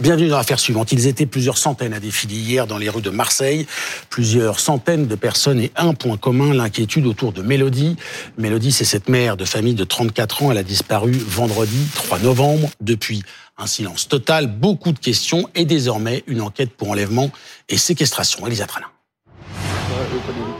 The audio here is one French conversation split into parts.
Bienvenue dans l'affaire suivante. Ils étaient plusieurs centaines à défiler hier dans les rues de Marseille. Plusieurs centaines de personnes et un point commun, l'inquiétude autour de Mélodie. Mélodie, c'est cette mère de famille de 34 ans. Elle a disparu vendredi 3 novembre. Depuis, un silence total, beaucoup de questions et désormais une enquête pour enlèvement et séquestration. Elisa Trana.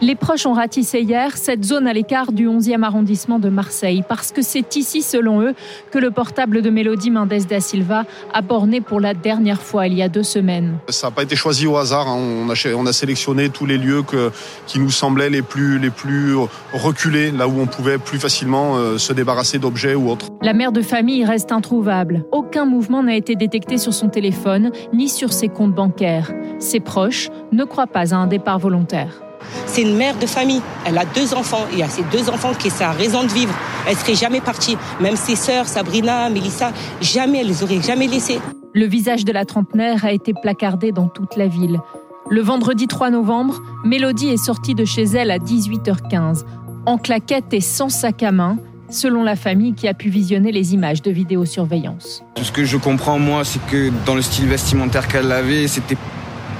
Les proches ont ratissé hier cette zone à l'écart du 11e arrondissement de Marseille parce que c'est ici, selon eux, que le portable de Mélodie Mendes da Silva a borné pour la dernière fois il y a deux semaines. Ça n'a pas été choisi au hasard. Hein. On, a, on, a, sélectionné tous les lieux que, qui nous semblaient les plus, les plus reculés, là où on pouvait plus facilement euh, se débarrasser d'objets ou autres. La mère de famille reste introuvable. Aucun mouvement n'a été détecté sur son téléphone ni sur ses comptes bancaires. Ses proches ne croient pas à un départ volontaire. C'est une mère de famille. Elle a deux enfants. Et à ces deux enfants qui sa raison de vivre. Elle serait jamais partie. Même ses sœurs, Sabrina, Melissa, jamais, elle les aurait jamais laissées. Le visage de la trentenaire a été placardé dans toute la ville. Le vendredi 3 novembre, Mélodie est sortie de chez elle à 18h15, en claquette et sans sac à main, selon la famille qui a pu visionner les images de vidéosurveillance. Tout ce que je comprends, moi, c'est que dans le style vestimentaire qu'elle avait, c'était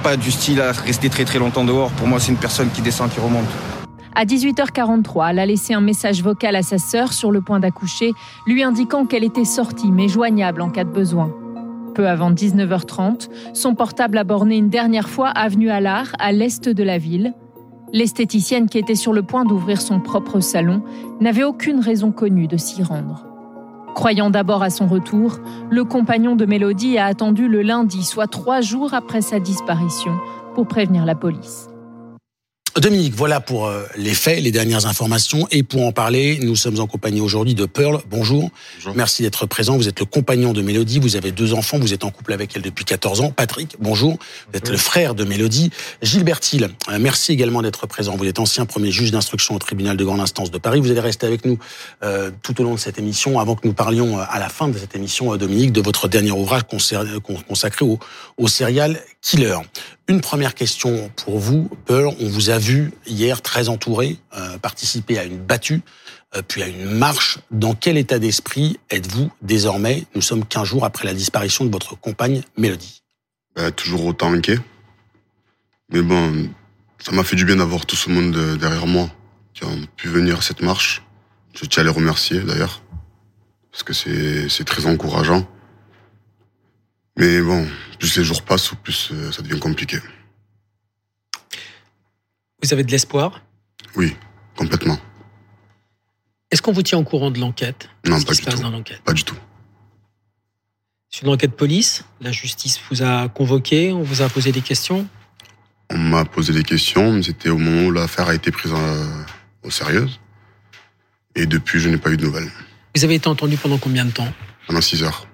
pas du style à rester très très longtemps dehors. Pour moi, c'est une personne qui descend, qui remonte. À 18h43, elle a laissé un message vocal à sa sœur sur le point d'accoucher, lui indiquant qu'elle était sortie mais joignable en cas de besoin. Peu avant 19h30, son portable a borné une dernière fois avenue Allard, à l'est de la ville. L'esthéticienne qui était sur le point d'ouvrir son propre salon n'avait aucune raison connue de s'y rendre. Croyant d'abord à son retour, le compagnon de Mélodie a attendu le lundi, soit trois jours après sa disparition, pour prévenir la police. Dominique, voilà pour euh, les faits, les dernières informations. Et pour en parler, nous sommes en compagnie aujourd'hui de Pearl. Bonjour. Merci d'être présent. Vous êtes le compagnon de Mélodie. Vous avez deux enfants. Vous êtes en couple avec elle depuis 14 ans. Patrick, bonjour. Vous êtes le frère de Mélodie. Gilles Bertil, euh, merci également d'être présent. Vous êtes ancien premier juge d'instruction au tribunal de grande instance de Paris. Vous allez rester avec nous euh, tout au long de cette émission avant que nous parlions à la fin de cette émission, Dominique, de votre dernier ouvrage consacré au, au serial killer. Une première question pour vous, Pearl. On vous a vu hier très entouré, euh, participer à une battue, euh, puis à une marche. Dans quel état d'esprit êtes-vous désormais? Nous sommes 15 jours après la disparition de votre compagne Mélodie. Bah, toujours autant inquiet. Mais bon, ça m'a fait du bien d'avoir tout ce monde derrière moi qui ont pu venir à cette marche. Je tiens à les remercier d'ailleurs, parce que c'est très encourageant. Mais bon, plus les jours passent, plus euh, ça devient compliqué. Vous avez de l'espoir? Oui, complètement. Est-ce qu'on vous tient au courant de l'enquête? Non, pas du tout. Pas du tout. C'est une enquête police. La justice vous a convoqué, on vous a posé des questions? On m'a posé des questions, mais c'était au moment où l'affaire a été prise au sérieux. Et depuis, je n'ai pas eu de nouvelles. Vous avez été entendu pendant combien de temps? Pendant six heures.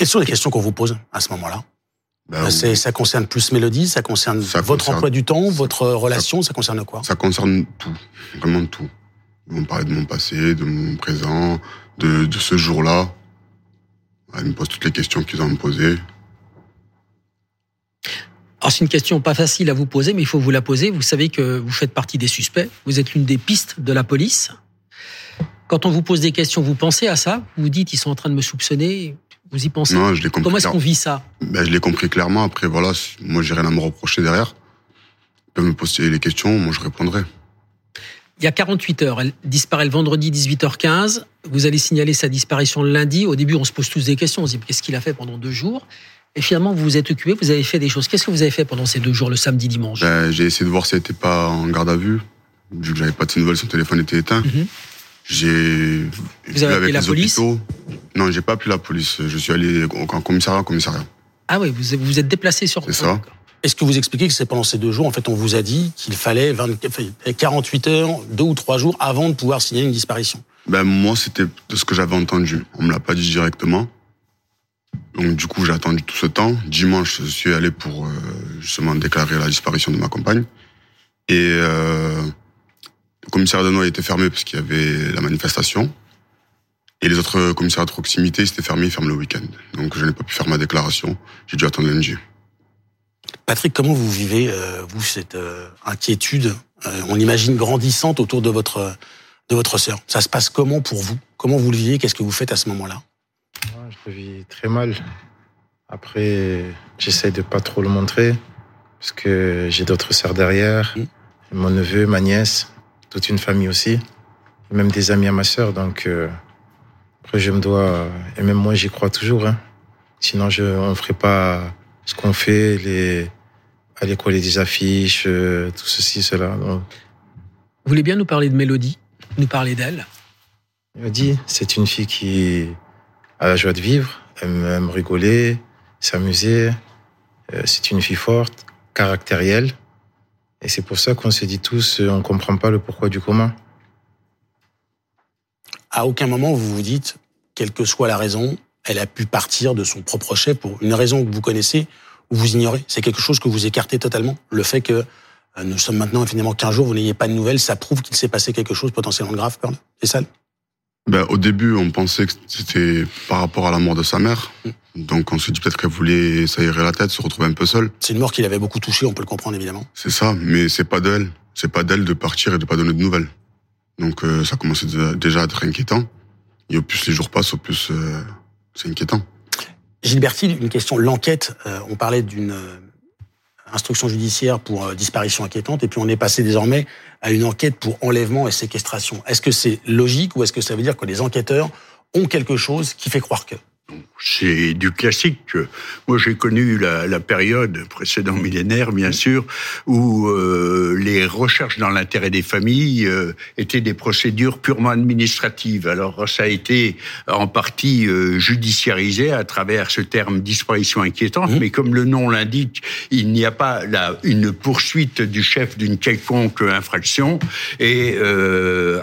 Quelles sont les questions qu'on vous pose à ce moment-là? Ben, euh, Ça concerne plus Mélodie, ça concerne votre emploi du temps, votre relation, ça, concerne quoi? Ça concerne tout, vraiment tout. Ils vont parler de mon passé, de mon présent, de, ce jour-là. Ils me posent toutes les questions qu'ils ont à me poser. Alors c'est une question pas facile à vous poser, mais il faut vous la poser. Vous savez que vous faites partie des suspects. Vous êtes l'une des pistes de la police. Quand on vous pose des questions, vous pensez à ça Vous vous dites, ils sont en train de me soupçonner vous y pensez Non, je l'ai compris. Comment est-ce qu'on vit ça ben, Je l'ai compris clairement. Après, voilà, moi, j'ai rien à me reprocher derrière. Ils peuvent me poser les questions, moi, je répondrai. Il y a 48 heures, elle disparaît le vendredi 18h15. Vous allez signaler sa disparition le lundi. Au début, on se pose tous des questions. On se dit qu'est-ce qu'il a fait pendant deux jours Et finalement, vous vous êtes occupé, vous avez fait des choses. Qu'est-ce que vous avez fait pendant ces deux jours, le samedi, dimanche ben, J'ai essayé de voir si elle n'était pas en garde à vue. Vu que j'avais pas de nouvelles, son téléphone était éteint. Mhm. J'ai. Vous avez appelé la police? Non, j'ai pas appelé la police. Je suis allé en commissariat, commissariat. Ah oui, vous vous êtes déplacé sur. C'est ça. Est-ce que vous expliquez que c'est pendant ces deux jours, en fait, on vous a dit qu'il fallait 48 heures, deux ou trois jours avant de pouvoir signer une disparition? Ben moi, c'était de ce que j'avais entendu. On me l'a pas dit directement. Donc du coup, j'ai attendu tout ce temps. Dimanche, je suis allé pour euh, justement déclarer la disparition de ma compagne. Et euh, le commissariat de Noix était fermé parce qu'il y avait la manifestation. Et les autres commissariats de proximité, c'était fermé, ils ferment le week-end. Donc je n'ai pas pu faire ma déclaration. J'ai dû attendre lundi. Patrick, comment vous vivez, euh, vous, cette euh, inquiétude, euh, on imagine grandissante autour de votre, de votre sœur Ça se passe comment pour vous? Comment vous le vivez? Qu'est-ce que vous faites à ce moment-là? Le vis très mal. Après, j'essaie de pas trop le montrer parce que j'ai d'autres sœurs derrière, Mm. mon neveu, ma nièce, toute une famille aussi, et même des amis à ma sœur. Donc euh, après, je me dois, et même moi, j'y crois toujours. Hein. Sinon, je, on ferait pas ce qu'on fait, les aller coller des affiches, euh, tout ceci, cela. Donc, Vous voulez bien nous parler de Mélodie, nous parler d'elle? Dit, c'est une fille qui a la joie de vivre, elle aime rigoler, s'amuser. Euh, C'est une fille forte, caractérielle. Et c'est pour ça qu'on se dit tous, euh, on comprend pas le pourquoi du comment. À aucun moment vous vous dites, quelle que soit la raison, elle a pu partir de son propre chef pour une raison que vous connaissez ou vous ignorez. C'est quelque chose que vous écartez totalement. Le fait que euh, nous sommes maintenant finalement 15 jours, vous n'ayez pas de nouvelles, ça prouve qu'il s'est passé quelque chose potentiellement grave, C'est ça Ben, au début, on pensait que c'était par rapport à la mort de sa mère. Donc on s'est dit peut-être qu'elle voulait s'aérer la tête, se retrouver un peu seule. C'est une mort qui l'avait beaucoup touché, on peut le comprendre évidemment. C'est ça, mais c'est pas d'elle. C'est pas d'elle de partir et de pas donner de nouvelles. Donc euh, ça commençait déjà- à être inquiétant. Et au plus les jours passent, au plus euh, c'est inquiétant. Gilberti, une question. L'enquête, euh, on parlait d'une euh, instruction judiciaire pour euh, disparition inquiétante, et puis on est passé désormais à une enquête pour enlèvement et séquestration. Est-ce que c'est logique ou est-ce que ça veut dire que les enquêteurs ont quelque chose qui fait croire que? C'est du classique. Moi, j'ai connu la, la période précédent millénaire, bien sûr, où euh, les recherches dans l'intérêt des familles euh, étaient des procédures purement administratives. Alors, ça a été en partie euh, judiciarisé à travers ce terme disparition inquiétante, Mmh. mais comme le nom l'indique, il n'y a pas là une poursuite du chef d'une quelconque infraction. Et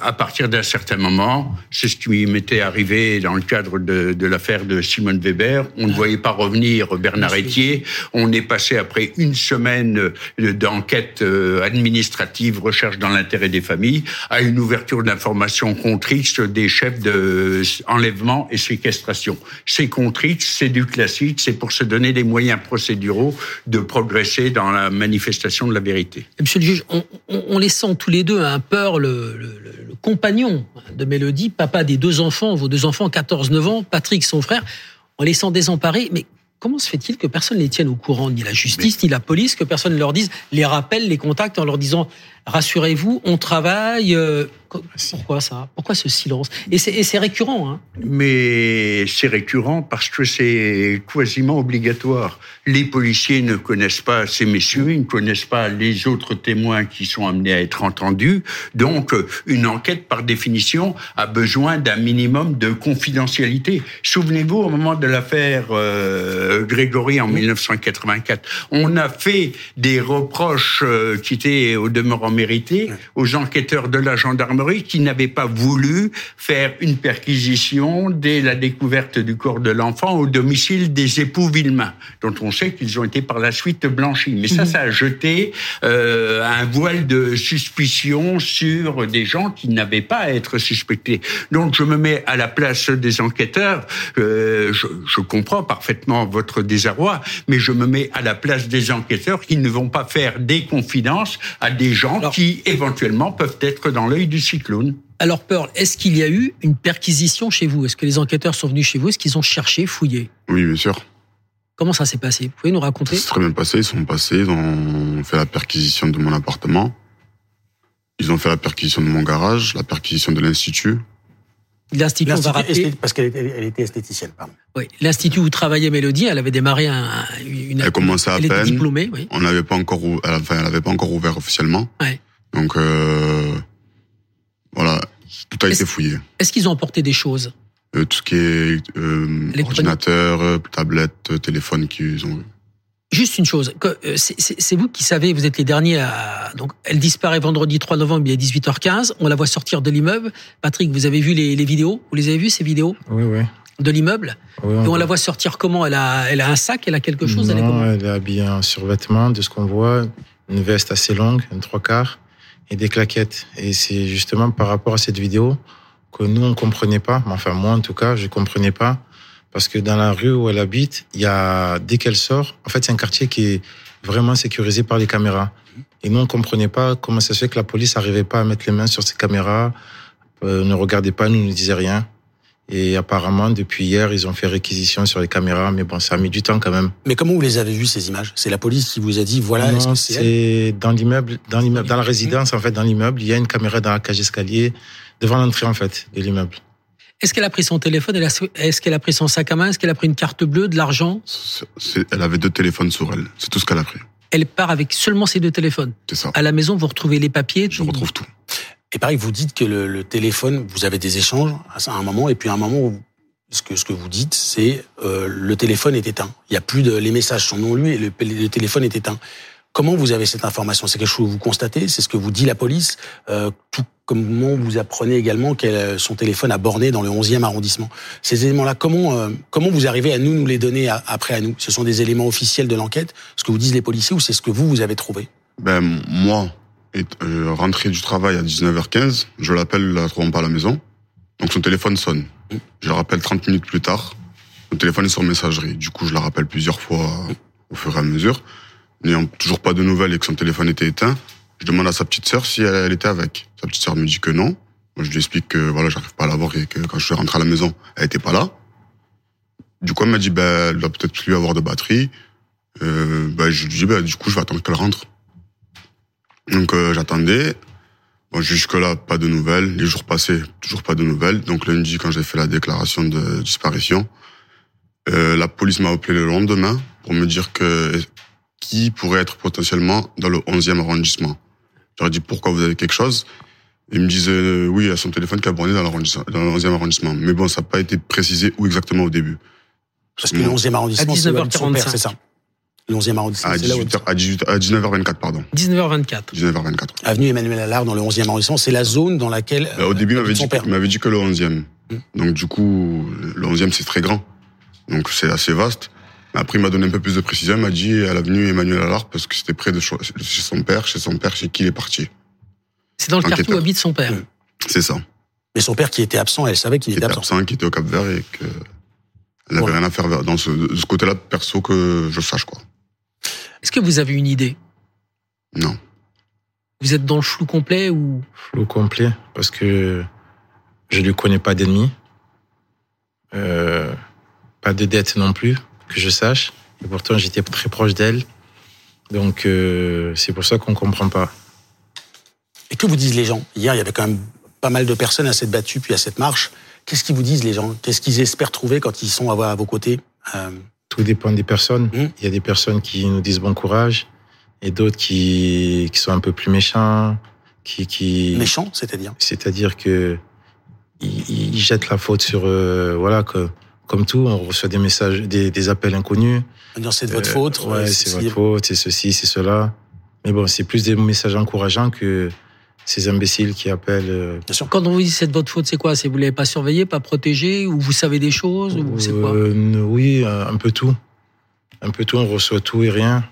à partir d'un certain moment, c'est ce qui m'était arrivé dans le cadre de, de l'affaire de Simone Weber. On ne voyait pas revenir Bernard Merci. Etier. On est passé après une semaine euh, d'enquête euh, administrative, recherche dans l'intérêt des familles, à une ouverture d'informations contre X des chefs de enlèvement et séquestration. C'est contre X, c'est du classique, c'est pour se donner les moyens procéduraux de progresser dans la manifestation de la vérité. Monsieur le juge, on, on- on les sent tous les deux un peur, le- le- le compagnon de Mélodie, papa des deux enfants, vos deux enfants, 14-9 ans, Patrick, son frère, on les sent désemparés. Mais comment se fait-il que personne ne les tienne au courant, ni la justice, ni la police, que personne ne leur dise, les rappelle, les contacte en leur disant rassurez-vous, on travaille. euh, co- pourquoi ça? Pourquoi ce silence? Et c'est récurrent. Hein Mais c'est récurrent parce que c'est quasiment obligatoire. Les policiers ne connaissent pas ces messieurs, ils ne connaissent pas les autres témoins qui sont amenés à être entendus. Donc, une enquête, par définition, a besoin d'un minimum de confidentialité. Souvenez-vous, au moment de l'affaire euh, Grégory en 1984, on a fait des reproches euh, qui étaient au demeurant mérités aux enquêteurs de la gendarmerie qui n'avaient pas voulu faire une perquisition dès la découverte du corps de l'enfant au domicile des époux Villemain, dont on sait qu'ils ont été par la suite blanchis. Mais ça, ça a jeté euh, un voile de suspicion sur des gens qui n'avaient pas à être suspectés. Donc je me mets à la place des enquêteurs. Euh, je, je comprends parfaitement votre désarroi, mais je me mets à la place des enquêteurs qui ne vont pas faire des confidences à des gens Alors- qui éventuellement peuvent être dans l'œil du cyclone. Alors, Pearl, est-ce qu'il y a eu une perquisition chez vous? Est-ce que les enquêteurs sont venus chez vous? Est-ce qu'ils ont cherché, fouillé? Oui, bien sûr. Comment ça s'est passé? Vous pouvez nous raconter? C'est très bien passé. Ils sont passés, ils ont fait la perquisition de mon appartement. Ils ont fait la perquisition de mon garage, la perquisition de l'institut. L'Institut, on va rappeler. parce qu'elle était, elle était esthéticienne, pardon. Oui, l'Institut où travaillait Mélodie, elle avait démarré un, une. Elle commençait à elle était peine. diplômée, oui. On n'avait pas encore, enfin, elle avait pas encore ouvert officiellement. Ouais. Donc euh, voilà, tout a été fouillé. Est-ce qu'ils ont emporté des choses? Euh, tout ce qui est euh, ordinateur, euh, tablette, euh, téléphone qu'ils ont eu. Juste une chose, euh, c'est- vous qui savez, vous êtes les derniers à... Donc, elle disparaît vendredi 3 novembre, il est 18h15, on la voit sortir de l'immeuble. Patrick, vous avez vu les, les vidéos? Vous les avez vues, ces vidéos? Oui, oui. de l'immeuble? Oui Et on la voit. sortir comment? Elle a, elle a un sac, elle a quelque chose elle est Non, comment? elle est habillée en survêtement, de ce qu'on voit, une veste assez longue, un trois quarts, et des claquettes. Et c'est justement par rapport à cette vidéo que nous, on comprenait pas, mais enfin moi en tout cas, je comprenais pas, parce que dans la rue où elle habite, il y a, dès qu'elle sort, en fait c'est un quartier qui est vraiment sécurisé par les caméras. Et nous, on comprenait pas comment ça se fait que la police n'arrivait pas à mettre les mains sur ces caméras, euh, ne regardait pas, nous ne disait rien. Et apparemment, depuis hier, ils ont fait réquisition sur les caméras, mais bon, ça a mis du temps quand même. Mais comment vous les avez vues ces images? C'est la police qui vous a dit voilà. Non, c'est dans l'immeuble, dans l'immeuble, dans la résidence en fait, dans l'immeuble, il y a une caméra dans la cage escalier devant l'entrée en fait de l'immeuble. Est-ce qu'elle a pris son téléphone Est-ce qu'elle a pris son sac à main Est-ce qu'elle a pris une carte bleue, de l'argent? Elle avait deux téléphones sur elle. C'est tout ce qu'elle a pris. Elle part avec seulement ces deux téléphones. C'est ça. À la maison, vous retrouvez les papiers. Je retrouve tout. Et pareil, vous dites que le, le, téléphone, vous avez des échanges à un moment, et puis à un moment où ce que, ce que vous dites, c'est euh, le téléphone est éteint. Il y a plus de les messages sont non lus et le, le téléphone est éteint. Comment vous avez cette information? C'est quelque chose que vous constatez? C'est ce que vous dit la police? Euh, Tout comment vous apprenez également que son téléphone a borné dans le 11e arrondissement Ces éléments-là, comment euh, comment vous arrivez à nous nous les donner après à nous? Ce sont des éléments officiels de l'enquête, ce que vous disent les policiers, ou c'est ce que vous vous avez trouvé? Ben moi, euh, rentré du travail à 19h15, je l'appelle, la trouvant pas à la maison. Donc son téléphone sonne. Je le rappelle 30 minutes plus tard. Le téléphone est sur messagerie. Du coup, je la rappelle plusieurs fois au fur et à mesure. N'ayant toujours pas de nouvelles et que son téléphone était éteint, je demande à sa petite sœur si elle, était avec. Sa petite sœur me dit que non. Moi, je lui explique que voilà, j'arrive pas à la voir et que quand je suis rentré à la maison, elle était pas là. Du coup, elle m'a dit, ben, elle doit peut-être plus avoir de batterie. Euh, ben, je lui dis, ben, du coup, je vais attendre qu'elle rentre. Donc, euh, j'attendais. Bon, jusque-là, pas de nouvelles. Les jours passés, toujours pas de nouvelles. Donc lundi, quand j'ai fait la déclaration de disparition, euh, la police m'a appelé le lendemain pour me dire que qui pourrait être potentiellement dans le 11e arrondissement. J'aurais dit pourquoi vous avez quelque chose? Ils me disaient euh, oui, il y a son téléphone qui a borné dans, dans le 11e arrondissement. Mais bon, ça n'a pas été précisé où exactement au début. Parce que le 11e arrondissement, c'est ça le 11e arrondissement. À, 18 à, 18, à 19h24, pardon. 19h24. 19h24. Avenue Emmanuel Allard, dans le 11e arrondissement, c'est la zone dans laquelle. Bah, au début, il m'avait dit, que le 11e. Hmm. Donc, du coup, le 11e, c'est très grand. Donc, c'est assez vaste. Après, il m'a donné un peu plus de précision. Il m'a dit à l'avenue Emmanuel Allard, parce que c'était près de chez son père, chez son père, chez qui il est parti. C'est dans le quartier où habite son père. C'est ça. Mais son père qui était absent, elle savait qu'il était, était absent. Qui était au Cap Vert et que. Elle n'avait rien à faire dans ce, de ce côté-là, perso, que je sache, quoi. Est-ce que vous avez une idée? Non. Vous êtes dans le flou complet ou? Flou complet, parce que je ne lui connais pas d'ennemis. Euh, pas de dette non plus, que je sache. Et pourtant, j'étais très proche d'elle. Donc, euh, c'est pour ça qu'on ne comprend pas. Et que vous disent les gens? Hier, il y avait quand même pas mal de personnes à cette battue, puis à cette marche. Qu'est-ce qu'ils vous disent, les gens? Qu'est-ce qu'ils espèrent trouver quand ils sont à vos côtés? Euh, tout dépend des personnes. Mmh. Il y a des personnes qui nous disent bon courage et d'autres qui, qui sont un peu plus méchants. Qui, qui... Méchants, c'est-à-dire? C'est-à-dire que ils, jettent la faute sur euh, voilà que comme tout, on reçoit des messages, des, des appels inconnus. C'est de votre euh, faute. Ouais, c'est votre faute, c'est ceci, c'est cela. Mais bon, c'est plus des messages encourageants que ces imbéciles qui appellent. Euh, Bien sûr. Quand on vous dit c'est de votre faute, c'est quoi? C'est vous l'avez pas surveillé, pas protégé, ou vous savez des choses, ou c'est quoi? Euh, Oui, un peu tout. Un peu tout, on reçoit tout et rien.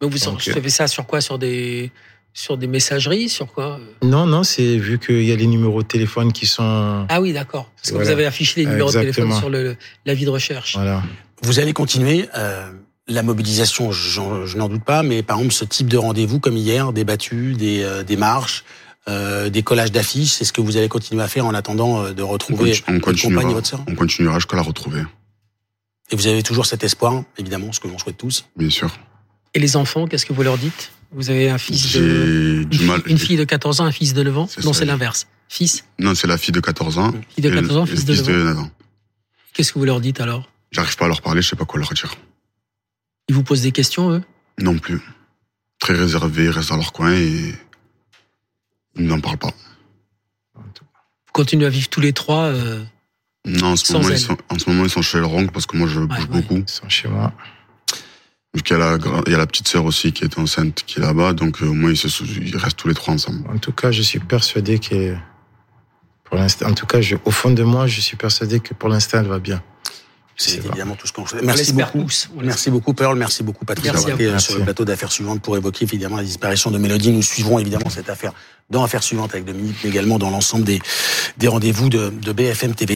Mais vous recevez ça sur quoi? Sur des sur des messageries, sur quoi Non, non, c'est vu qu'il y a les numéros de téléphone qui sont. Ah oui, d'accord. Parce que vous avez affiché les numéros de téléphone sur le, l'avis de recherche. Voilà. Vous allez continuer. Euh, la mobilisation, je n'en doute pas, mais par exemple ce type de rendez-vous comme hier, des battues, des, des marches, euh, des collages d'affiches C'est ce que vous allez continuer à faire en attendant euh, de retrouver on votre compagne et votre sœur? On continuera jusqu'à la retrouver. Et vous avez toujours cet espoir, évidemment, ce que l'on souhaite tous? Bien sûr. Et les enfants, qu'est-ce que vous leur dites? Vous avez un fils de... Du mal. Une fille de 14 ans, un fils de 9 ans Non, c'est l'inverse. Fils Non, c'est la fille de 14 ans. Fille de 14 ans, fils de 9 ans. Qu'est-ce que vous leur dites alors J'arrive pas à leur parler, je sais pas quoi leur dire. Ils vous posent des questions, eux Non plus. Très réservés, ils restent dans leur coin et ils n'en parlent pas. Vous continuez à vivre tous les trois euh, Non, en ce, moment, ils sont, en ce moment, ils sont chez leur oncle parce que moi, je bouge beaucoup. Ils sont chez moi. Il y a la, il y a la petite sœur aussi qui est enceinte, qui est là-bas, donc euh, au moins ils, se, ils restent tous les trois ensemble. En tout cas, je suis persuadé que, pour l'instant, en tout cas, je, au fond de moi, je suis persuadé que pour l'instant, elle va bien. C'est évidemment tout ce qu'on fait. Merci beaucoup. Merci beaucoup, Pearl. Merci beaucoup, Patrick, d'avoir été sur le plateau d'affaires suivantes pour évoquer évidemment la disparition de Mélodie. Nous suivrons évidemment cette affaire dans Affaires suivantes avec Dominique, mais également dans l'ensemble des, des rendez-vous de, de BFM TV.